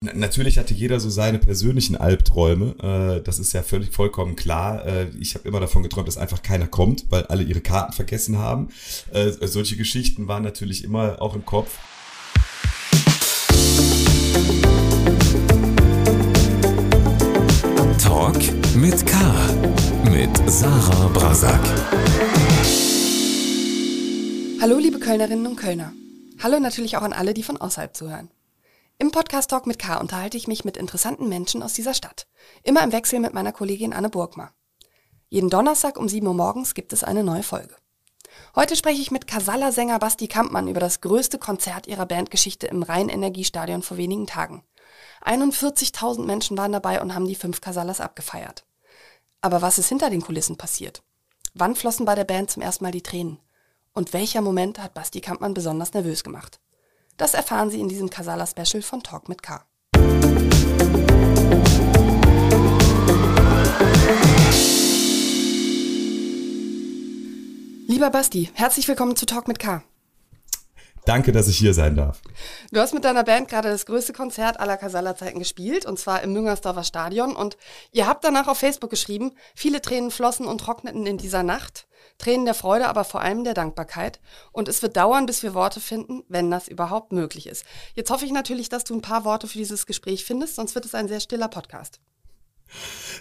Natürlich hatte jeder so seine persönlichen Albträume. Äh, das ist ja völlig vollkommen klar. Äh, ich habe immer davon geträumt, dass einfach keiner kommt, weil alle ihre Karten vergessen haben. Äh, solche Geschichten waren natürlich immer auch im Kopf. Talk mit K. Mit Sarah Brasak. Hallo, liebe Kölnerinnen und Kölner. Hallo natürlich auch an alle, die von außerhalb zuhören. Im Podcast Talk mit K unterhalte ich mich mit interessanten Menschen aus dieser Stadt. Immer im Wechsel mit meiner Kollegin Anne Burgmar. Jeden Donnerstag um 7 Uhr morgens gibt es eine neue Folge. Heute spreche ich mit Casalla-Sänger Basti Kampmann über das größte Konzert ihrer Bandgeschichte im Rhein-Energiestadion vor wenigen Tagen. 41.000 Menschen waren dabei und haben die fünf Casallas abgefeiert. Aber was ist hinter den Kulissen passiert? Wann flossen bei der Band zum ersten Mal die Tränen? Und welcher Moment hat Basti Kampmann besonders nervös gemacht? Das erfahren Sie in diesem Casala Special von Talk mit K. Lieber Basti, herzlich willkommen zu Talk mit K. Danke, dass ich hier sein darf. Du hast mit deiner Band gerade das größte Konzert aller Casala-Zeiten gespielt, und zwar im Müngersdorfer Stadion. Und ihr habt danach auf Facebook geschrieben, viele Tränen flossen und trockneten in dieser Nacht. Tränen der Freude, aber vor allem der Dankbarkeit. Und es wird dauern, bis wir Worte finden, wenn das überhaupt möglich ist. Jetzt hoffe ich natürlich, dass du ein paar Worte für dieses Gespräch findest, sonst wird es ein sehr stiller Podcast.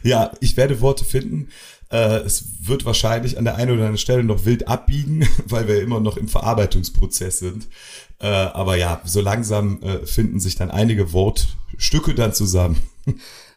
Ja, ich werde Worte finden. Äh, es wird wahrscheinlich an der einen oder anderen Stelle noch wild abbiegen, weil wir immer noch im Verarbeitungsprozess sind. Äh, aber ja, so langsam äh, finden sich dann einige Wortstücke dann zusammen.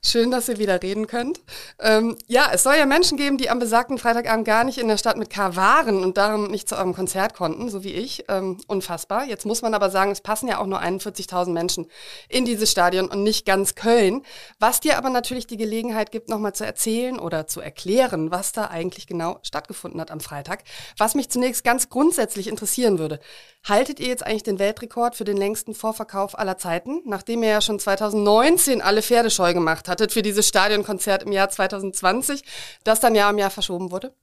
Schön, dass ihr wieder reden könnt. Ähm, ja, es soll ja Menschen geben, die am besagten Freitagabend gar nicht in der Stadt mit K waren und darum nicht zu eurem Konzert konnten, so wie ich. Ähm, unfassbar. Jetzt muss man aber sagen, es passen ja auch nur 41.000 Menschen in dieses Stadion und nicht ganz Köln. Was dir aber natürlich die Gelegenheit gibt, nochmal zu erzählen oder zu erklären, was da eigentlich genau stattgefunden hat am Freitag. Was mich zunächst ganz grundsätzlich interessieren würde. Haltet ihr jetzt eigentlich den Weltrekord für den längsten Vorverkauf aller Zeiten, nachdem ihr ja schon 2019 alle Pferde scheu gemacht hattet für dieses Stadionkonzert im Jahr 2020, das dann ja im Jahr verschoben wurde?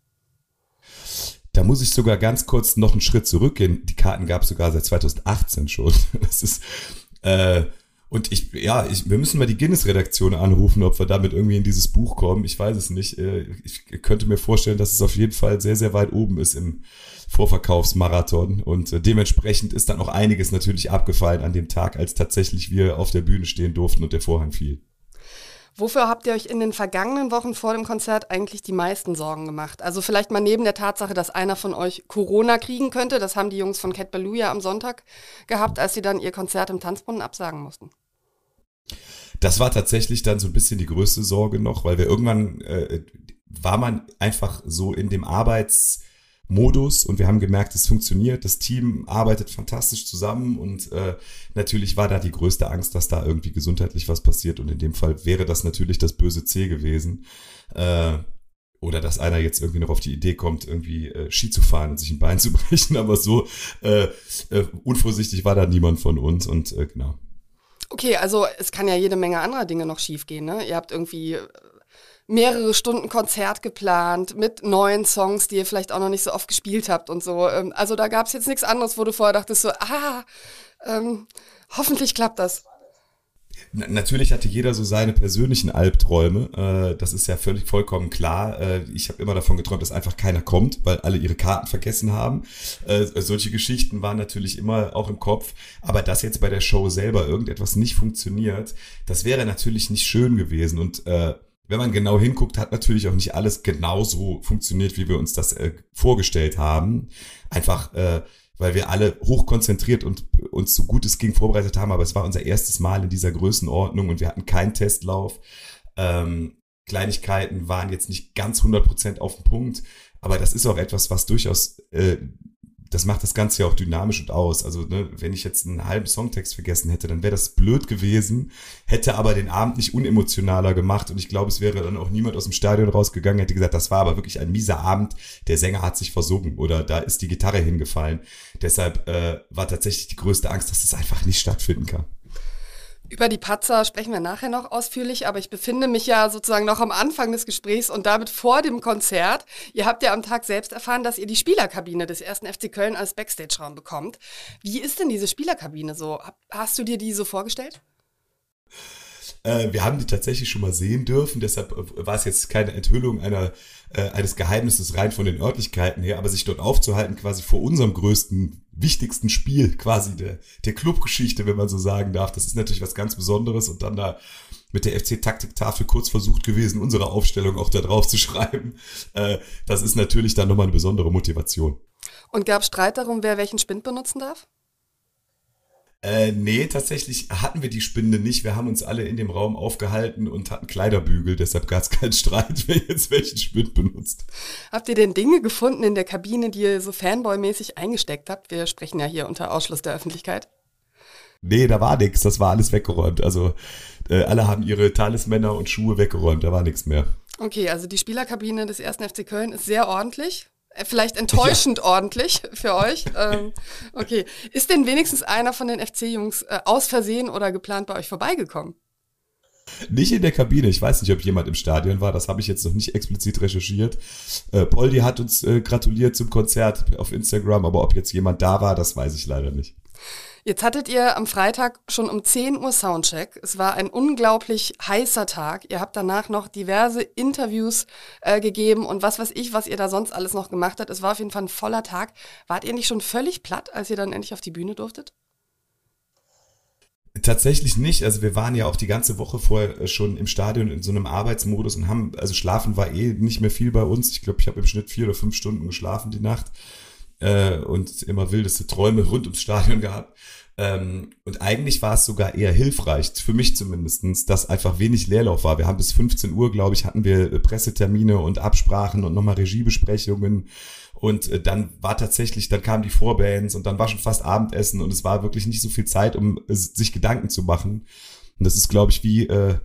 Da muss ich sogar ganz kurz noch einen Schritt zurückgehen. Die Karten gab es sogar seit 2018 schon. Das ist äh, und ich, ja, ich, wir müssen mal die Guinness-Redaktion anrufen, ob wir damit irgendwie in dieses Buch kommen. Ich weiß es nicht. Äh, ich könnte mir vorstellen, dass es auf jeden Fall sehr, sehr weit oben ist im Vorverkaufsmarathon. Und äh, dementsprechend ist dann auch einiges natürlich abgefallen an dem Tag, als tatsächlich wir auf der Bühne stehen durften und der Vorhang fiel. Wofür habt ihr euch in den vergangenen Wochen vor dem Konzert eigentlich die meisten Sorgen gemacht? Also vielleicht mal neben der Tatsache, dass einer von euch Corona kriegen könnte. Das haben die Jungs von Cat Ballou am Sonntag gehabt, als sie dann ihr Konzert im Tanzbrunnen absagen mussten. Das war tatsächlich dann so ein bisschen die größte Sorge noch, weil wir irgendwann äh, war man einfach so in dem Arbeits Modus und wir haben gemerkt, es funktioniert. Das Team arbeitet fantastisch zusammen und äh, natürlich war da die größte Angst, dass da irgendwie gesundheitlich was passiert und in dem Fall wäre das natürlich das böse C gewesen. Äh, oder dass einer jetzt irgendwie noch auf die Idee kommt, irgendwie äh, Ski zu fahren und sich ein Bein zu brechen, aber so äh, äh, unvorsichtig war da niemand von uns und äh, genau. Okay, also es kann ja jede Menge anderer Dinge noch schiefgehen. Ne? Ihr habt irgendwie mehrere Stunden Konzert geplant mit neuen Songs, die ihr vielleicht auch noch nicht so oft gespielt habt und so. Ähm, also da gab es jetzt nichts anderes, wo du vorher dachtest so, ah, ähm, hoffentlich klappt das. Natürlich hatte jeder so seine persönlichen Albträume. Äh, das ist ja völlig vollkommen klar. Äh, ich habe immer davon geträumt, dass einfach keiner kommt, weil alle ihre Karten vergessen haben. Äh, solche Geschichten waren natürlich immer auch im Kopf. Aber dass jetzt bei der Show selber irgendetwas nicht funktioniert, das wäre natürlich nicht schön gewesen. Und wenn man genau hinguckt, hat natürlich auch nicht alles genauso funktioniert, wie wir uns das äh, vorgestellt haben. Einfach, äh, weil wir alle hochkonzentriert und uns so gut es ging vorbereitet haben, aber es war unser erstes Mal in dieser Größenordnung und wir hatten keinen Testlauf. Ähm, Kleinigkeiten waren jetzt nicht ganz 100% auf den Punkt, aber das ist auch etwas, was durchaus äh, das macht das Ganze ja auch dynamisch und aus. Also, ne, wenn ich jetzt einen halben Songtext vergessen hätte, dann wäre das blöd gewesen, hätte aber den Abend nicht unemotionaler gemacht und ich glaube, es wäre dann auch niemand aus dem Stadion rausgegangen, hätte gesagt, das war aber wirklich ein mieser Abend, der Sänger hat sich versungen oder da ist die Gitarre hingefallen. Deshalb äh, war tatsächlich die größte Angst, dass es das einfach nicht stattfinden kann. Über die Patzer sprechen wir nachher noch ausführlich, aber ich befinde mich ja sozusagen noch am Anfang des Gesprächs und damit vor dem Konzert. Ihr habt ja am Tag selbst erfahren, dass ihr die Spielerkabine des ersten FC Köln als Backstage-Raum bekommt. Wie ist denn diese Spielerkabine so? Hast du dir die so vorgestellt? Äh, wir haben die tatsächlich schon mal sehen dürfen, deshalb äh, war es jetzt keine Enthüllung einer, äh, eines Geheimnisses rein von den Örtlichkeiten her, aber sich dort aufzuhalten, quasi vor unserem größten, wichtigsten Spiel, quasi der, der Clubgeschichte, wenn man so sagen darf, das ist natürlich was ganz Besonderes und dann da mit der FC-Taktiktafel kurz versucht gewesen, unsere Aufstellung auch da drauf zu schreiben. Äh, das ist natürlich dann nochmal eine besondere Motivation. Und gab Streit darum, wer welchen Spind benutzen darf? Äh, nee, tatsächlich hatten wir die Spinde nicht. Wir haben uns alle in dem Raum aufgehalten und hatten Kleiderbügel. Deshalb gab es keinen Streit, wer jetzt welchen Spind benutzt. Habt ihr denn Dinge gefunden in der Kabine, die ihr so Fanboy-mäßig eingesteckt habt? Wir sprechen ja hier unter Ausschluss der Öffentlichkeit. Nee, da war nichts. Das war alles weggeräumt. Also äh, alle haben ihre Talismänner und Schuhe weggeräumt. Da war nichts mehr. Okay, also die Spielerkabine des ersten FC Köln ist sehr ordentlich. Äh, vielleicht enttäuschend ja. ordentlich für euch. Ähm, okay. Ist denn wenigstens einer von den FC-Jungs äh, aus Versehen oder geplant bei euch vorbeigekommen? Nicht in der Kabine. Ich weiß nicht, ob jemand im Stadion war. Das habe ich jetzt noch nicht explizit recherchiert. Äh, Poldi hat uns äh, gratuliert zum Konzert auf Instagram, aber ob jetzt jemand da war, das weiß ich leider nicht. Jetzt hattet ihr am Freitag schon um 10 Uhr Soundcheck. Es war ein unglaublich heißer Tag. Ihr habt danach noch diverse Interviews äh, gegeben und was weiß ich, was ihr da sonst alles noch gemacht habt. Es war auf jeden Fall ein voller Tag. Wart ihr nicht schon völlig platt, als ihr dann endlich auf die Bühne durftet? Tatsächlich nicht. Also wir waren ja auch die ganze Woche vorher äh, schon im Stadion in so einem Arbeitsmodus und haben, also schlafen war eh nicht mehr viel bei uns. Ich glaube, ich habe im Schnitt vier oder fünf Stunden geschlafen die Nacht äh, und immer wildeste Träume rund ums Stadion gehabt. Ähm, und eigentlich war es sogar eher hilfreich, für mich zumindestens, dass einfach wenig Leerlauf war. Wir haben bis 15 Uhr, glaube ich, hatten wir äh, Pressetermine und Absprachen und nochmal Regiebesprechungen. Und äh, dann war tatsächlich, dann kamen die Vorbands und dann war schon fast Abendessen und es war wirklich nicht so viel Zeit, um äh, sich Gedanken zu machen. Und das ist, glaube ich, wie äh,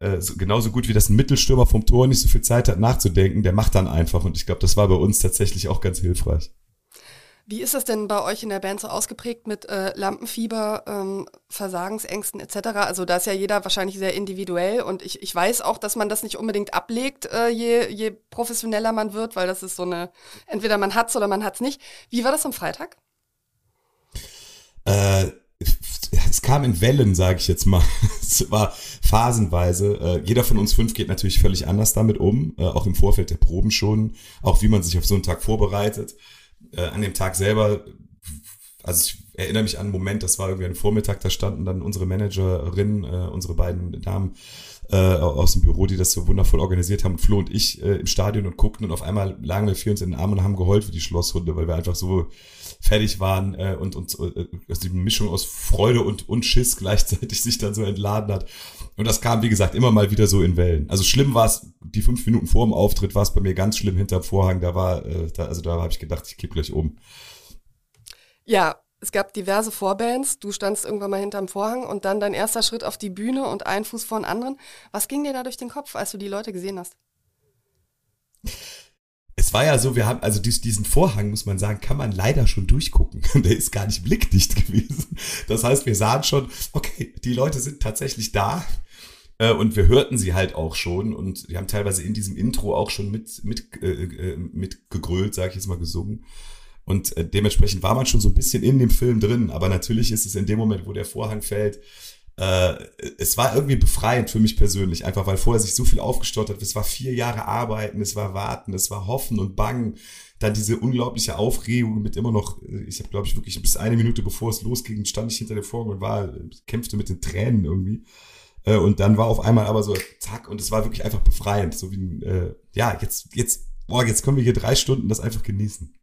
äh, so, genauso gut wie das ein Mittelstürmer vom Tor nicht so viel Zeit hat nachzudenken, der macht dann einfach. Und ich glaube, das war bei uns tatsächlich auch ganz hilfreich. Wie ist das denn bei euch in der Band so ausgeprägt mit äh, Lampenfieber, ähm, Versagensängsten etc.? Also da ist ja jeder wahrscheinlich sehr individuell und ich, ich weiß auch, dass man das nicht unbedingt ablegt, äh, je, je professioneller man wird, weil das ist so eine, entweder man hat's oder man hat's nicht. Wie war das am Freitag? Äh, es kam in Wellen, sage ich jetzt mal. es war phasenweise. Äh, jeder von uns fünf geht natürlich völlig anders damit um, äh, auch im Vorfeld der Proben schon, auch wie man sich auf so einen Tag vorbereitet äh, an dem Tag selber, also ich erinnere mich an einen Moment, das war irgendwie ein Vormittag, da standen dann unsere Managerinnen, äh, unsere beiden Damen äh, aus dem Büro, die das so wundervoll organisiert haben, Flo und ich äh, im Stadion und guckten und auf einmal lagen wir vier uns in den Armen und haben geheult für die Schlosshunde, weil wir einfach so fertig waren äh, und uns äh, also die Mischung aus Freude und, und Schiss gleichzeitig sich dann so entladen hat. Und das kam, wie gesagt, immer mal wieder so in Wellen. Also schlimm war es, die fünf Minuten vor dem Auftritt war es bei mir ganz schlimm hinterm Vorhang. Da war, äh, da, also da habe ich gedacht, ich kipp gleich um. Ja, es gab diverse Vorbands. Du standst irgendwann mal hinterm Vorhang und dann dein erster Schritt auf die Bühne und ein Fuß vor den anderen. Was ging dir da durch den Kopf, als du die Leute gesehen hast? es war ja so, wir haben, also diesen Vorhang, muss man sagen, kann man leider schon durchgucken. Der ist gar nicht blickdicht gewesen. Das heißt, wir sahen schon, okay, die Leute sind tatsächlich da. Äh, und wir hörten sie halt auch schon und wir haben teilweise in diesem Intro auch schon mit, mit, äh, äh mit gegrölt, sage ich jetzt mal, gesungen. Und äh, dementsprechend war man schon so ein bisschen in dem Film drin. Aber natürlich ist es in dem Moment, wo der Vorhang fällt, äh, es war irgendwie befreiend für mich persönlich, einfach weil vorher sich so viel aufgestaut hat. Es war vier Jahre Arbeiten, es war Warten, es war Hoffen und Bangen. Dann diese unglaubliche Aufregung mit immer noch, ich habe glaube ich wirklich bis eine Minute bevor es losging, stand ich hinter der Vorhang und war, kämpfte mit den Tränen irgendwie. Äh, und dann war auf einmal aber so, zack, und es war wirklich einfach befreiend. So wie, äh, ja, jetzt, jetzt, boah, jetzt können wir hier drei Stunden das einfach genießen.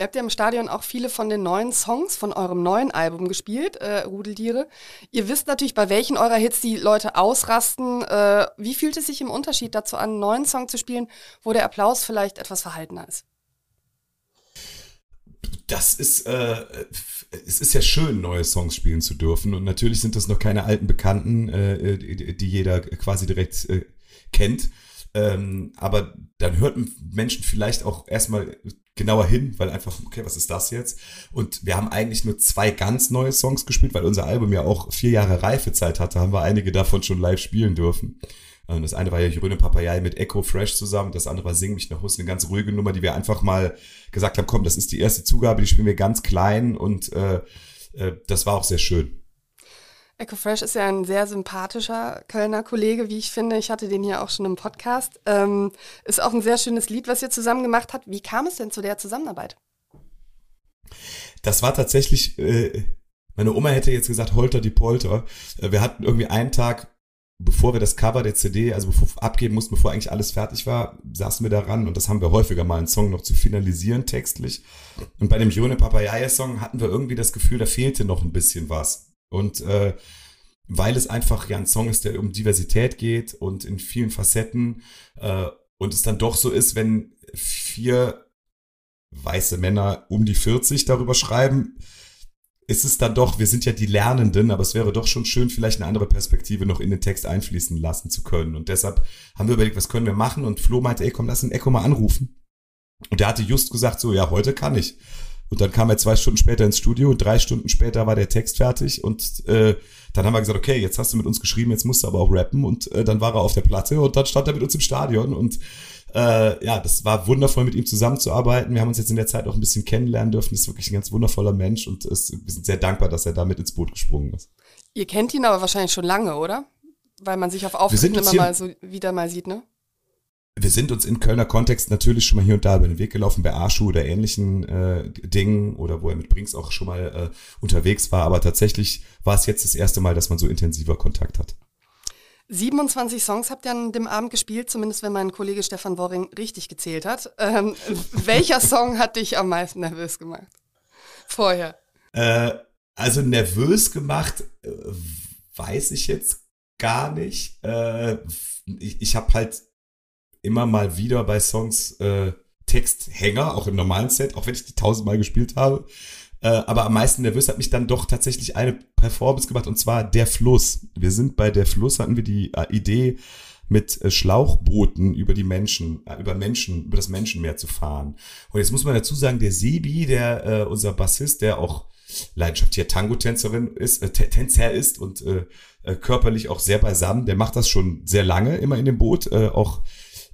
Ihr habt ja im Stadion auch viele von den neuen Songs von eurem neuen Album gespielt, äh, Rudeltiere. Ihr wisst natürlich, bei welchen eurer Hits die Leute ausrasten. Äh, wie fühlt es sich im Unterschied dazu an, einen neuen Song zu spielen, wo der Applaus vielleicht etwas verhaltener ist? Das ist, äh, es ist ja schön, neue Songs spielen zu dürfen. Und natürlich sind das noch keine alten Bekannten, äh, die, jeder quasi direkt äh, kennt. Ähm, aber dann hörten Menschen vielleicht auch erstmal genauer hin, weil einfach, okay, was ist das jetzt? Und wir haben eigentlich nur zwei ganz neue Songs gespielt, weil unser Album ja auch vier Jahre Reifezeit hatte, haben wir einige davon schon live spielen dürfen. Und das eine war ja Jürgen Papayai mit Echo Fresh zusammen, das andere war Sing mich nach Hus, eine ganz ruhige Nummer, die wir einfach mal gesagt haben, komm, das ist die erste Zugabe, die spielen wir ganz klein und äh, äh, das war auch sehr schön. EcoFresh ist ja ein sehr sympathischer Kölner Kollege, wie ich finde. Ich hatte den hier auch schon im Podcast. Ähm, ist auch ein sehr schönes Lied, was ihr zusammen gemacht habt. Wie kam es denn zu der Zusammenarbeit? Das war tatsächlich, äh, meine Oma hätte jetzt gesagt, Holter die Polter. Äh, wir hatten irgendwie einen Tag, bevor wir das Cover der CD, also bevor abgeben mussten, bevor eigentlich alles fertig war, saßen wir daran und das haben wir häufiger mal, einen Song noch zu finalisieren textlich. Und bei dem Jone Papayaya Song hatten wir irgendwie das Gefühl, da fehlte noch ein bisschen was. Und äh, weil es einfach ja ein Song ist, der um Diversität geht und in vielen Facetten äh, und es dann doch so ist, wenn vier weiße Männer um die 40 darüber schreiben, ist es dann doch, wir sind ja die Lernenden, aber es wäre doch schon schön, vielleicht eine andere Perspektive noch in den Text einfließen lassen zu können. Und deshalb haben wir überlegt, was können wir machen? Und Flo meinte, ey, komm, lass den Echo mal anrufen. Und der hatte just gesagt, so, ja, heute kann ich. Und dann kam er zwei Stunden später ins Studio und drei Stunden später war der Text fertig und äh, dann haben wir gesagt, okay, jetzt hast du mit uns geschrieben, jetzt musst du aber auch rappen und äh, dann war er auf der Platte und dann stand er mit uns im Stadion und äh, ja, das war wundervoll mit ihm zusammenzuarbeiten. Wir haben uns jetzt in der Zeit auch ein bisschen kennenlernen dürfen. Das ist wirklich ein ganz wundervoller Mensch und es, wir sind sehr dankbar, dass er da mit ins Boot gesprungen ist. Ihr kennt ihn aber wahrscheinlich schon lange, oder? Weil man sich auf Auftritten immer mal so wieder mal sieht, ne? Wir sind uns in Kölner Kontext natürlich schon mal hier und da über den Weg gelaufen bei Arschu oder ähnlichen äh, Dingen oder wo er mit Brinks auch schon mal äh, unterwegs war. Aber tatsächlich war es jetzt das erste Mal, dass man so intensiver Kontakt hat. 27 Songs habt ihr an dem Abend gespielt, zumindest wenn mein Kollege Stefan Worring richtig gezählt hat. Ähm, welcher Song hat dich am meisten nervös gemacht? Vorher. Äh, also nervös gemacht, äh, weiß ich jetzt gar nicht. Äh, ich ich habe halt immer mal wieder bei Songs äh, Texthänger, auch im normalen Set, auch wenn ich die tausendmal gespielt habe. Äh, aber am meisten nervös hat mich dann doch tatsächlich eine Performance gemacht und zwar Der Fluss. Wir sind bei Der Fluss, hatten wir die äh, Idee, mit äh, Schlauchbooten über die Menschen, äh, über Menschen, über das Menschenmeer zu fahren. Und jetzt muss man dazu sagen, der Sebi, der äh, unser Bassist, der auch leidenschaftlicher Tango-Tänzerin ist, äh, Tänzer ist und äh, äh, körperlich auch sehr beisammen, der macht das schon sehr lange immer in dem Boot, äh, auch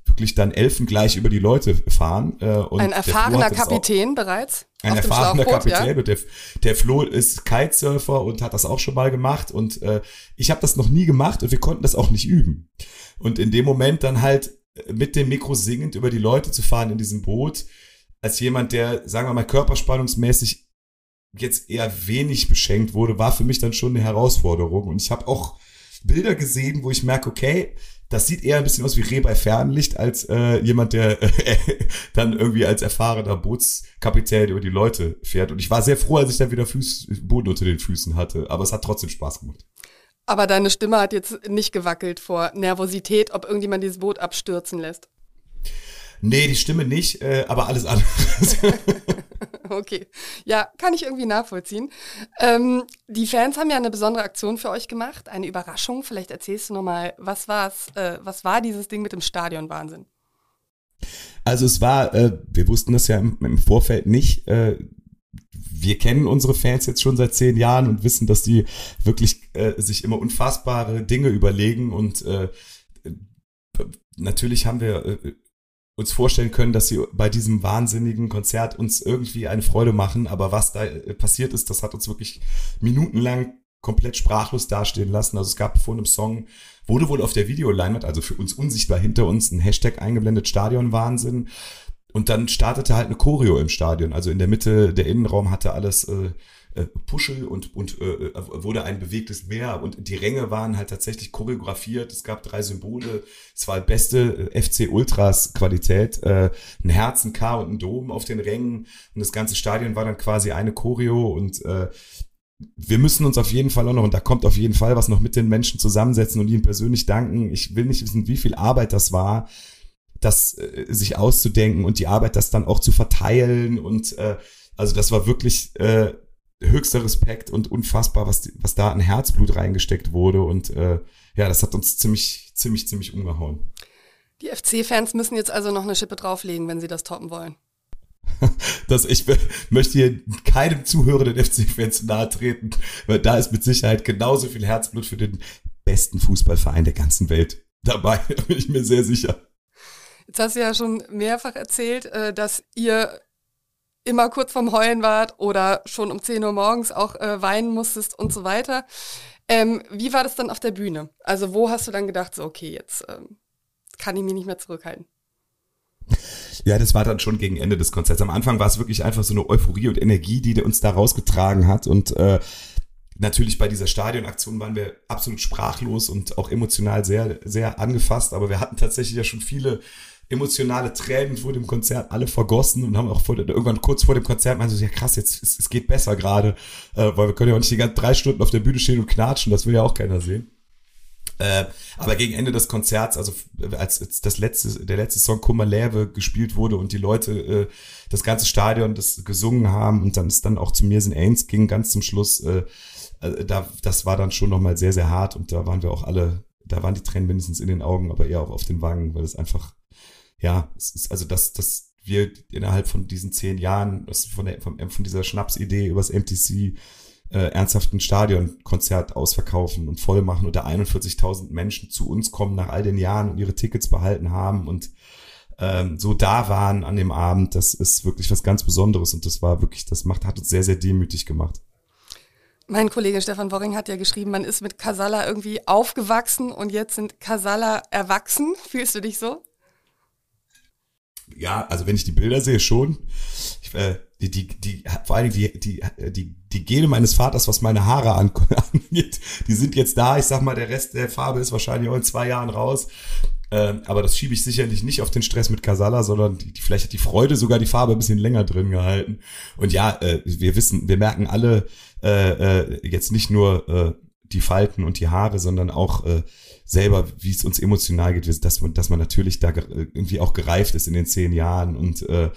wirklich dann elfengleich über die Leute fahren. Äh, und ein erfahrener Kapitän bereits? Ein erfahrener Kapitän. Ja? Der, der Flo ist Kitesurfer und hat das auch schon mal gemacht. Und äh, ich habe das noch nie gemacht und wir konnten das auch nicht üben. Und in dem Moment dann halt mit dem Mikro singend über die Leute zu fahren in diesem Boot, als jemand, der, sagen wir mal, körperspannungsmäßig jetzt eher wenig beschenkt wurde, war für mich dann schon eine Herausforderung. Und ich habe auch Bilder gesehen, wo ich merke, okay, das sieht eher ein bisschen aus wie Reh bei Fernlicht als äh, jemand, der äh, dann irgendwie als erfahrener Bootskapitän über die Leute fährt. Und ich war sehr froh, als ich dann wieder Fuß, Boden unter den Füßen hatte. Aber es hat trotzdem Spaß gemacht. Aber deine Stimme hat jetzt nicht gewackelt vor Nervosität, ob irgendjemand dieses Boot abstürzen lässt. Nee, die Stimme nicht, äh, aber alles andere. okay. Ja, kann ich irgendwie nachvollziehen. Ähm, die Fans haben ja eine besondere Aktion für euch gemacht, eine Überraschung. Vielleicht erzählst du nochmal, was war's, äh, was war dieses Ding mit dem Stadion Wahnsinn? Also es war, äh, wir wussten das ja im, im Vorfeld nicht. Äh, wir kennen unsere Fans jetzt schon seit zehn Jahren und wissen, dass die wirklich äh, sich immer unfassbare Dinge überlegen und äh, natürlich haben wir äh, uns vorstellen können, dass sie bei diesem wahnsinnigen Konzert uns irgendwie eine Freude machen. Aber was da äh, passiert ist, das hat uns wirklich minutenlang komplett sprachlos dastehen lassen. Also es gab vor einem Song, wurde wohl auf der Videoleinwand, also für uns unsichtbar hinter uns, ein Hashtag eingeblendet, Stadionwahnsinn. Und dann startete halt eine Choreo im Stadion. Also in der Mitte, der Innenraum hatte alles äh, Puschel und, und äh, wurde ein bewegtes Meer und die Ränge waren halt tatsächlich choreografiert. Es gab drei Symbole. War beste äh, FC Ultras Qualität. Äh, ein Herz, ein K und ein Dom auf den Rängen und das ganze Stadion war dann quasi eine Choreo und äh, wir müssen uns auf jeden Fall auch noch, und da kommt auf jeden Fall was noch mit den Menschen zusammensetzen und ihnen persönlich danken. Ich will nicht wissen, wie viel Arbeit das war, das äh, sich auszudenken und die Arbeit, das dann auch zu verteilen. Und äh, also das war wirklich äh, höchster Respekt und unfassbar, was, was da an Herzblut reingesteckt wurde. Und äh, ja, das hat uns ziemlich, ziemlich, ziemlich umgehauen. Die FC-Fans müssen jetzt also noch eine Schippe drauflegen, wenn sie das toppen wollen. das, ich möchte hier keinem zuhörenden FC-Fans nahe treten, weil da ist mit Sicherheit genauso viel Herzblut für den besten Fußballverein der ganzen Welt dabei, da bin ich mir sehr sicher. Jetzt hast du ja schon mehrfach erzählt, äh, dass ihr immer kurz vorm Heulen wart oder schon um 10 Uhr morgens auch äh, weinen musstest und so weiter. Ähm, wie war das dann auf der Bühne? Also wo hast du dann gedacht, so okay, jetzt ähm, kann ich mich nicht mehr zurückhalten? Ja, das war dann schon gegen Ende des Konzerts. Am Anfang war es wirklich einfach so eine Euphorie und Energie, die uns da rausgetragen hat. Und äh, natürlich bei dieser Stadionaktion waren wir absolut sprachlos und auch emotional sehr, sehr angefasst. Aber wir hatten tatsächlich ja schon viele emotionale Tränen vor dem Konzert alle vergossen und haben auch vor, irgendwann kurz vor dem Konzert meinen so, ja krass, jetzt es, es geht besser gerade, äh, weil wir können ja auch nicht die ganzen drei Stunden auf der Bühne stehen und knatschen, das will ja auch keiner sehen. Äh, aber gegen Ende des Konzerts, also als, als das letzte, der letzte Song Kummerläve gespielt wurde und die Leute äh, das ganze Stadion das gesungen haben und dann es dann auch zu mir sind Ains ging ganz zum Schluss, äh, äh, da, das war dann schon nochmal sehr, sehr hart und da waren wir auch alle, da waren die Tränen mindestens in den Augen, aber eher auch auf den Wangen, weil es einfach, ja, es ist also das, das wir innerhalb von diesen zehn Jahren, von, der, von, von dieser Schnapsidee übers MTC äh, ernsthaft ein Stadionkonzert ausverkaufen und voll machen oder 41.000 Menschen zu uns kommen nach all den Jahren und ihre Tickets behalten haben und ähm, so da waren an dem Abend, das ist wirklich was ganz Besonderes und das war wirklich, das macht, hat uns sehr, sehr demütig gemacht. Mein Kollege Stefan Worring hat ja geschrieben, man ist mit Casalla irgendwie aufgewachsen und jetzt sind Casalla erwachsen. Fühlst du dich so? Ja, also wenn ich die Bilder sehe, schon. Ich, äh, die, die, die, vor allen Dingen die, die, die, die Gene meines Vaters, was meine Haare angeht, die sind jetzt da. Ich sag mal, der Rest der Farbe ist wahrscheinlich auch in zwei Jahren raus. Ähm, aber das schiebe ich sicherlich nicht auf den Stress mit Casala, sondern die, die, vielleicht hat die Freude sogar die Farbe ein bisschen länger drin gehalten. Und ja, äh, wir wissen, wir merken alle äh, äh, jetzt nicht nur äh, die Falten und die Haare, sondern auch äh, selber, wie es uns emotional geht, dass, dass man natürlich da irgendwie auch gereift ist in den zehn Jahren und äh,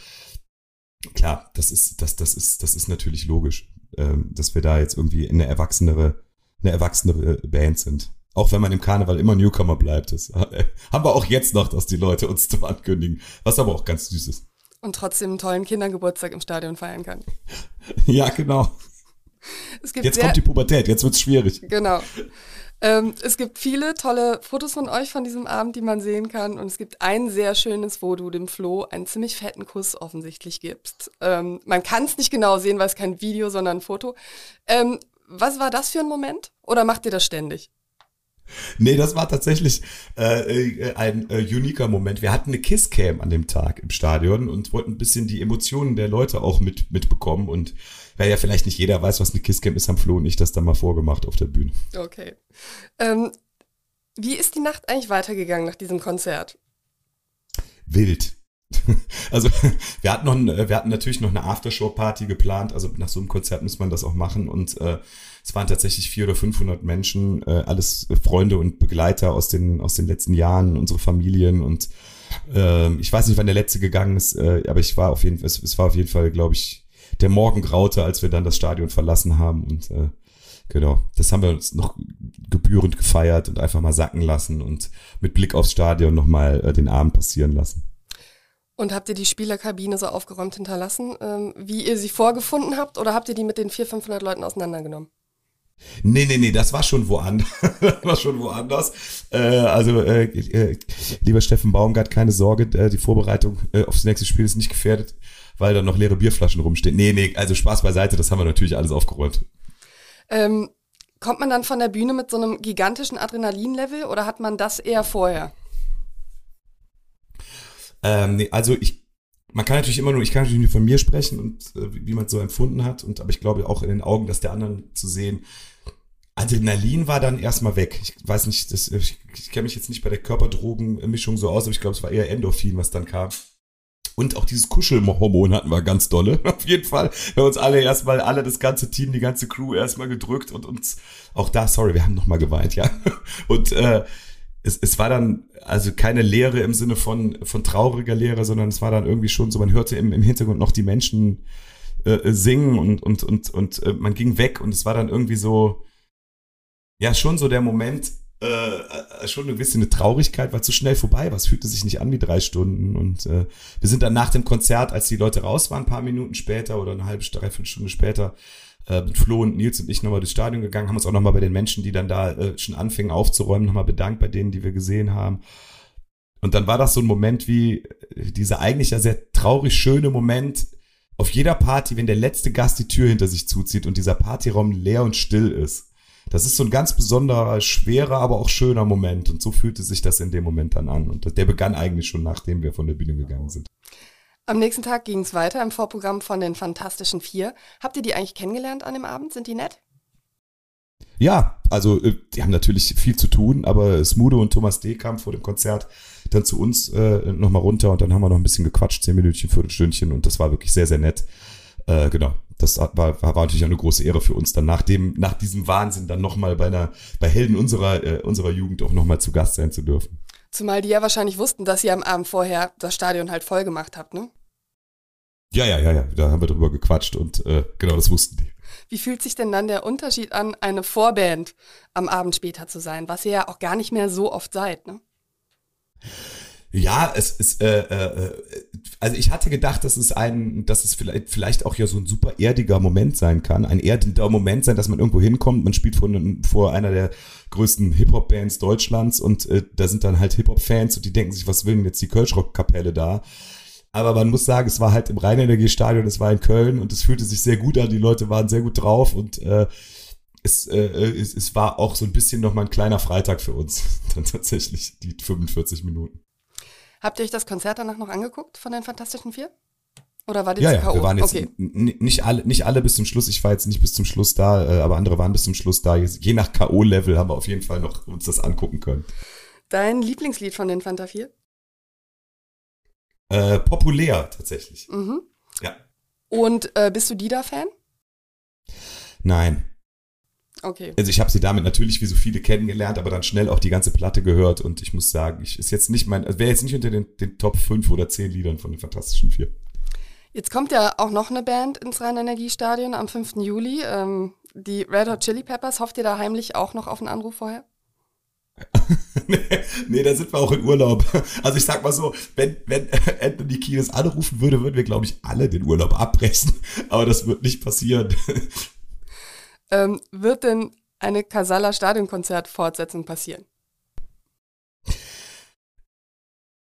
klar, das ist, das, das ist, das ist natürlich logisch, ähm, dass wir da jetzt irgendwie eine erwachsenere, eine erwachsenere Band sind. Auch wenn man im Karneval immer Newcomer bleibt. Das äh, haben wir auch jetzt noch, dass die Leute uns zum Ankündigen. Was aber auch ganz süß ist. Und trotzdem einen tollen Kindergeburtstag im Stadion feiern kann. ja, genau. jetzt kommt die Pubertät, jetzt wird's schwierig. Genau. Ähm, es gibt viele tolle Fotos von euch von diesem Abend, die man sehen kann. Und es gibt ein sehr schönes, wo du dem Flo einen ziemlich fetten Kuss offensichtlich gibst. Ähm, man kann es nicht genau sehen, weil es kein Video, sondern ein Foto. Ähm, was war das für ein Moment? Oder macht ihr das ständig? Nee, das war tatsächlich äh, äh, ein äh, uniker Moment. Wir hatten eine Kisscam an dem Tag im Stadion und wollten ein bisschen die Emotionen der Leute auch mit, mitbekommen. Und weil ja vielleicht nicht jeder weiß, was eine Kisscam ist, haben Flo und ich das dann mal vorgemacht auf der Bühne. Okay. Ähm, wie ist die Nacht eigentlich weitergegangen nach diesem Konzert? Wild. Also wir hatten, noch, wir hatten natürlich noch eine Aftershow-Party geplant. Also nach so einem Konzert muss man das auch machen. Und äh, es waren tatsächlich 400 oder 500 Menschen, äh, alles Freunde und Begleiter aus den, aus den letzten Jahren, unsere Familien. Und äh, ich weiß nicht, wann der letzte gegangen ist, äh, aber ich war auf jeden Fall, es, es war auf jeden Fall, glaube ich, der Morgen graute, als wir dann das Stadion verlassen haben. Und äh, genau, das haben wir uns noch gebührend gefeiert und einfach mal sacken lassen und mit Blick aufs Stadion nochmal äh, den Abend passieren lassen. Und habt ihr die Spielerkabine so aufgeräumt hinterlassen, ähm, wie ihr sie vorgefunden habt, oder habt ihr die mit den 400, 500 Leuten auseinandergenommen? Nee, nee, nee, das war schon woanders. das war schon woanders. Äh, also, äh, äh, lieber Steffen Baumgart, keine Sorge, äh, die Vorbereitung äh, aufs nächste Spiel ist nicht gefährdet, weil da noch leere Bierflaschen rumstehen. Nee, nee, also Spaß beiseite, das haben wir natürlich alles aufgeräumt. Ähm, kommt man dann von der Bühne mit so einem gigantischen Adrenalinlevel oder hat man das eher vorher? Ähm, nee, also ich, man kann natürlich immer nur, ich kann natürlich nur von mir sprechen und äh, wie man es so empfunden hat. Und aber ich glaube auch in den Augen, dass der anderen zu sehen. Adrenalin war dann erstmal weg. Ich weiß nicht, das, ich, ich kenne mich jetzt nicht bei der Körperdrogenmischung so aus, aber ich glaube, es war eher Endorphin, was dann kam. Und auch dieses Kuschelhormon hatten wir ganz dolle. Auf jeden Fall. Wir haben uns alle erstmal, alle das ganze Team, die ganze Crew erstmal gedrückt und uns auch da, sorry, wir haben nochmal geweint, ja. Und äh, es, es war dann also keine Lehre im Sinne von, von trauriger Lehre, sondern es war dann irgendwie schon so, man hörte im, im Hintergrund noch die Menschen äh, singen und, und, und, und äh, man ging weg und es war dann irgendwie so, ja, schon so der Moment, äh, schon ein bisschen eine Traurigkeit, weil zu schnell vorbei war. Es fühlte sich nicht an wie drei Stunden. Und äh, wir sind dann nach dem Konzert, als die Leute raus waren, ein paar Minuten später oder eine halbe, dreiviertel Stunde später, äh, mit Flo und Nils und ich nochmal durchs Stadion gegangen, haben uns auch nochmal bei den Menschen, die dann da äh, schon anfingen aufzuräumen, nochmal bedankt bei denen, die wir gesehen haben. Und dann war das so ein Moment wie äh, dieser eigentlich ja sehr traurig schöne Moment auf jeder Party, wenn der letzte Gast die Tür hinter sich zuzieht und dieser Partyraum leer und still ist. Das ist so ein ganz besonderer, schwerer, aber auch schöner Moment. Und so fühlte sich das in dem Moment dann an. Und der begann eigentlich schon, nachdem wir von der Bühne gegangen sind. Am nächsten Tag ging es weiter im Vorprogramm von den Fantastischen Vier. Habt ihr die eigentlich kennengelernt an dem Abend? Sind die nett? Ja, also äh, die haben natürlich viel zu tun, aber Smudo und Thomas D. kamen vor dem Konzert dann zu uns äh, nochmal runter und dann haben wir noch ein bisschen gequatscht, zehn Minütchen, Viertelstündchen und das war wirklich sehr, sehr nett. Äh, genau, das war, war, war natürlich auch eine große Ehre für uns, dann nach dem, nach diesem Wahnsinn dann nochmal bei einer, bei Helden unserer, äh, unserer Jugend auch nochmal zu Gast sein zu dürfen. Zumal die ja wahrscheinlich wussten, dass ihr am Abend vorher das Stadion halt voll gemacht habt, ne? Ja, ja, ja, ja, da haben wir drüber gequatscht und äh, genau, das wussten die. Wie fühlt sich denn dann der Unterschied an, eine Vorband am Abend später zu sein, was ihr ja auch gar nicht mehr so oft seid, ne? Ja, es ist, äh, äh, also ich hatte gedacht, dass es ein, dass es vielleicht, vielleicht auch ja so ein super erdiger Moment sein kann, ein erdender Moment sein, dass man irgendwo hinkommt, man spielt vor, vor einer der größten Hip-Hop-Bands Deutschlands und äh, da sind dann halt Hip-Hop-Fans und die denken sich, was will denn jetzt die Kölschrock-Kapelle da? Aber man muss sagen, es war halt im Rheinenergiestadion, es war in Köln und es fühlte sich sehr gut an, die Leute waren sehr gut drauf und äh, es, äh, es, es war auch so ein bisschen nochmal ein kleiner Freitag für uns, dann tatsächlich die 45 Minuten. Habt ihr euch das Konzert danach noch angeguckt von den Fantastischen Vier? Oder war die ja, ja, wir waren jetzt okay. nicht alle, nicht alle bis zum Schluss. Ich war jetzt nicht bis zum Schluss da, äh, aber andere waren bis zum Schluss da. Je nach K.O.-Level haben wir auf jeden Fall noch uns das angucken können. Dein Lieblingslied von den Fanta 4? Äh, populär tatsächlich. Mhm. Ja. Und äh, bist du Dida-Fan? Nein. Okay. Also ich habe sie damit natürlich wie so viele kennengelernt, aber dann schnell auch die ganze Platte gehört und ich muss sagen, ich ist jetzt nicht mein, also wäre jetzt nicht unter den, den Top 5 oder 10 Liedern von den Fantastischen Vier. Jetzt kommt ja auch noch eine Band ins Rhein-Energiestadion am 5. Juli, ähm, die Red Hot Chili Peppers. Hofft ihr da heimlich auch noch auf einen Anruf vorher? nee, nee, da sind wir auch in Urlaub. Also ich sag mal so, wenn, wenn Anthony Kiedis anrufen würde, würden wir, glaube ich, alle den Urlaub abbrechen. Aber das wird nicht passieren. Ähm, wird denn eine Casala Stadionkonzert-Fortsetzung passieren?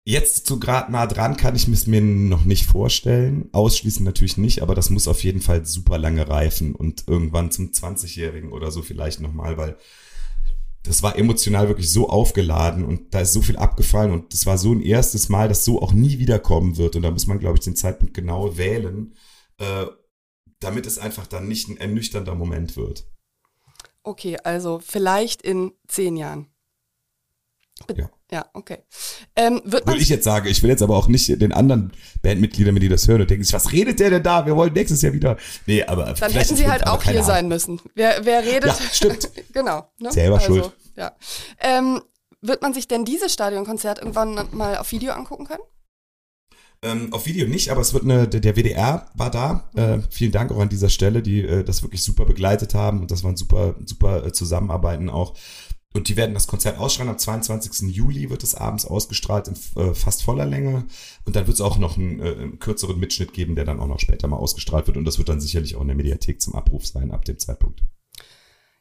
Jetzt so gerade nah dran kann ich es mir noch nicht vorstellen. Ausschließen natürlich nicht, aber das muss auf jeden Fall super lange reifen und irgendwann zum 20-Jährigen oder so vielleicht nochmal, weil das war emotional wirklich so aufgeladen und da ist so viel abgefallen und das war so ein erstes Mal, das so auch nie wiederkommen wird und da muss man, glaube ich, den Zeitpunkt genau wählen, äh, damit es einfach dann nicht ein ernüchternder Moment wird. Okay, also vielleicht in zehn Jahren. Ja. Ja, okay. Ähm, Würde ich jetzt sagen, ich will jetzt aber auch nicht den anderen Bandmitgliedern, wenn die das hören und denken was redet der denn da? Wir wollen nächstes Jahr wieder. Nee, aber Dann hätten sie halt auch hier Ahnung. sein müssen. Wer, wer redet? Ja, stimmt. genau. Ne? Selber also, schuld. Ja. Ähm, wird man sich denn dieses Stadionkonzert irgendwann mal auf Video angucken können? Ähm, auf Video nicht, aber es wird eine, der WDR war da. Äh, vielen Dank auch an dieser Stelle, die äh, das wirklich super begleitet haben und das waren super, super äh, Zusammenarbeiten auch. Und die werden das Konzert ausstrahlen. Am 22. Juli wird es abends ausgestrahlt in äh, fast voller Länge. Und dann wird es auch noch einen, äh, einen, kürzeren Mitschnitt geben, der dann auch noch später mal ausgestrahlt wird. Und das wird dann sicherlich auch in der Mediathek zum Abruf sein ab dem Zeitpunkt.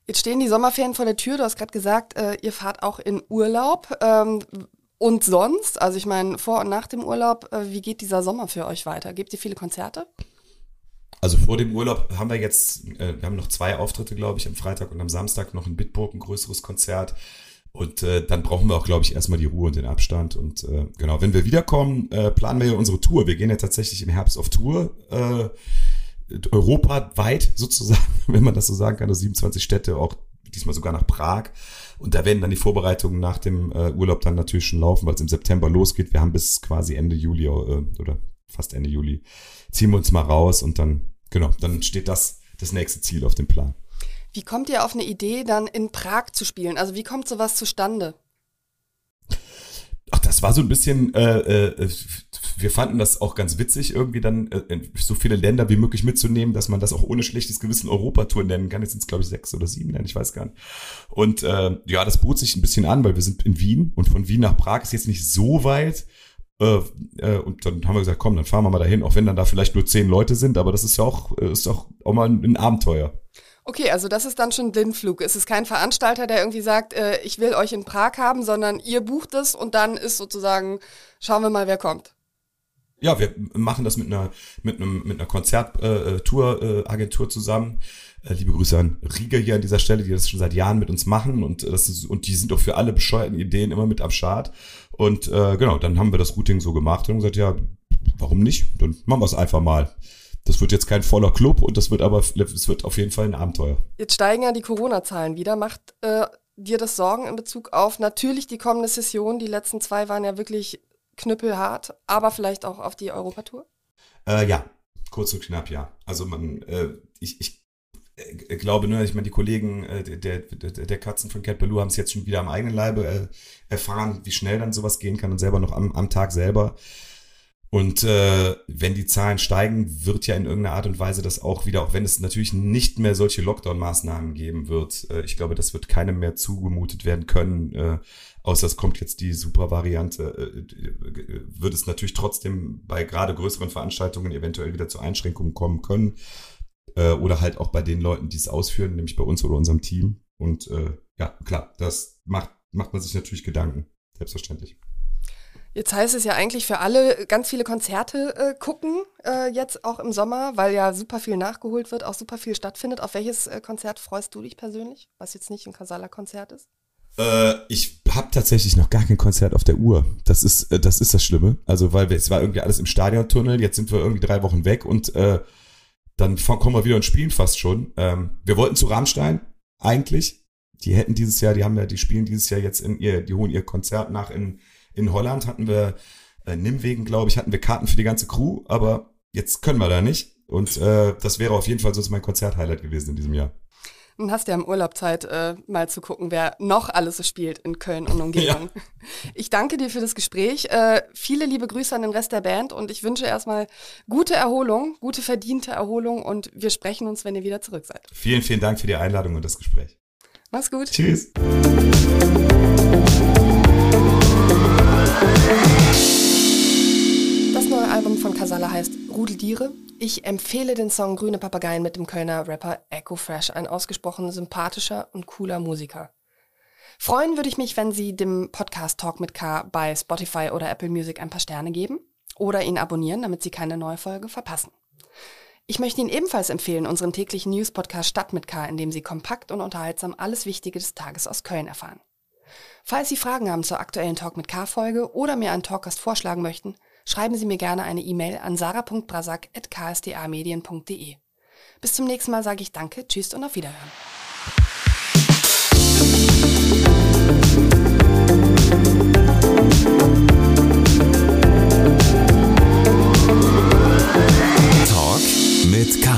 Jetzt stehen die Sommerferien vor der Tür. Du hast gerade gesagt, äh, ihr fahrt auch in Urlaub. Ähm, und sonst, also ich meine, vor und nach dem Urlaub, äh, wie geht dieser Sommer für euch weiter? Gebt ihr viele Konzerte? Also vor dem Urlaub haben wir jetzt, äh, wir haben noch zwei Auftritte, glaube ich, am Freitag und am Samstag noch in Bitburg ein größeres Konzert. Und äh, dann brauchen wir auch, glaube ich, erstmal die Ruhe und den Abstand. Und äh, genau, wenn wir wiederkommen, äh, planen wir ja unsere Tour. Wir gehen ja tatsächlich im Herbst auf Tour. Äh, europaweit sozusagen, wenn man das so sagen kann, also 27 Städte, auch diesmal sogar nach Prag. Und da werden dann die Vorbereitungen nach dem äh, Urlaub dann natürlich schon laufen, weil es im September losgeht. Wir haben bis quasi Ende Juli äh, oder fast Ende Juli ziehen wir uns mal raus und dann, genau, dann steht das, das nächste Ziel auf dem Plan. Wie kommt ihr auf eine Idee, dann in Prag zu spielen? Also wie kommt sowas zustande? Ach, das war so ein bisschen, äh, äh, wir fanden das auch ganz witzig, irgendwie dann äh, so viele Länder wie möglich mitzunehmen, dass man das auch ohne schlechtes Gewissen Europatour nennen kann. Jetzt sind es, glaube ich, sechs oder sieben, ich weiß gar nicht. Und äh, ja, das bot sich ein bisschen an, weil wir sind in Wien und von Wien nach Prag ist jetzt nicht so weit. Äh, äh, und dann haben wir gesagt, komm, dann fahren wir mal dahin, auch wenn dann da vielleicht nur zehn Leute sind, aber das ist ja auch, äh, ist auch, auch mal ein Abenteuer. Okay, also das ist dann schon Blindflug. Es ist kein Veranstalter, der irgendwie sagt, äh, ich will euch in Prag haben, sondern ihr bucht es und dann ist sozusagen, schauen wir mal, wer kommt. Ja, wir machen das mit einer mit einem mit einer Konzerttour-Agentur äh, äh, zusammen. Äh, liebe Grüße an Rieger hier an dieser Stelle, die das schon seit Jahren mit uns machen und äh, das ist, und die sind auch für alle bescheuerten Ideen immer mit am Start. Und äh, genau, dann haben wir das Routing so gemacht und gesagt, ja, warum nicht? Dann machen wir es einfach mal. Das wird jetzt kein voller Club und das wird aber, es wird auf jeden Fall ein Abenteuer. Jetzt steigen ja die Corona-Zahlen wieder. Macht äh, dir das Sorgen in Bezug auf natürlich die kommende Session? Die letzten zwei waren ja wirklich knüppelhart, aber vielleicht auch auf die Europatour? Äh, ja, kurz und knapp, ja. Also man, äh, ich, ich äh, glaube, ne, ich meine, die Kollegen äh, der, der, der Katzen von Cat Baloo haben es jetzt schon wieder am eigenen Leibe äh, erfahren, wie schnell dann sowas gehen kann und selber noch am, am Tag selber. Und äh, wenn die Zahlen steigen, wird ja in irgendeiner Art und Weise das auch wieder, auch wenn es natürlich nicht mehr solche Lockdown-Maßnahmen geben wird, äh, ich glaube, das wird keinem mehr zugemutet werden können, äh, außer es kommt jetzt die super Variante, äh, wird es natürlich trotzdem bei gerade größeren Veranstaltungen eventuell wieder zu Einschränkungen kommen können. Äh, oder halt auch bei den Leuten, die es ausführen, nämlich bei uns oder unserem Team. Und äh, ja, klar, das macht, macht man sich natürlich Gedanken, selbstverständlich. Jetzt heißt es ja eigentlich für alle ganz viele Konzerte äh, gucken, äh, jetzt auch im Sommer, weil ja super viel nachgeholt wird, auch super viel stattfindet. Auf welches äh, Konzert freust du dich persönlich, was jetzt nicht ein Kasala-Konzert ist? Äh, ich habe tatsächlich noch gar kein Konzert auf der Uhr. Das ist, äh, das ist das Schlimme. Also, weil wir, es war irgendwie alles im Stadiontunnel, jetzt sind wir irgendwie drei Wochen weg und äh, dann kommen wir wieder und spielen fast schon. Ähm, wir wollten zu Rammstein, eigentlich. Die hätten dieses Jahr, die haben ja, die spielen dieses Jahr jetzt in ihr, die holen ihr Konzert nach in in Holland hatten wir, äh, Nimwegen, glaube ich, hatten wir Karten für die ganze Crew, aber jetzt können wir da nicht. Und äh, das wäre auf jeden Fall so mein Konzerthighlight gewesen in diesem Jahr. Dann hast du ja im Urlaub Zeit, äh, mal zu gucken, wer noch alles so spielt in Köln und Umgebung. Ja. Ich danke dir für das Gespräch. Äh, viele liebe Grüße an den Rest der Band und ich wünsche erstmal gute Erholung, gute verdiente Erholung und wir sprechen uns, wenn ihr wieder zurück seid. Vielen, vielen Dank für die Einladung und das Gespräch. Mach's gut. Tschüss. Album von Casala heißt Rudeldiere. Ich empfehle den Song Grüne Papageien mit dem Kölner Rapper Echo Fresh, ein ausgesprochen sympathischer und cooler Musiker. Freuen würde ich mich, wenn Sie dem Podcast Talk mit K bei Spotify oder Apple Music ein paar Sterne geben oder ihn abonnieren, damit Sie keine neue Folge verpassen. Ich möchte Ihnen ebenfalls empfehlen, unseren täglichen News-Podcast Stadt mit K, in dem Sie kompakt und unterhaltsam alles Wichtige des Tages aus Köln erfahren. Falls Sie Fragen haben zur aktuellen Talk mit K-Folge oder mir einen Talkgast vorschlagen möchten, schreiben Sie mir gerne eine E-Mail an sarah.brasak.ksdamedien.de. Bis zum nächsten Mal sage ich Danke, Tschüss und auf Wiederhören. Talk mit K.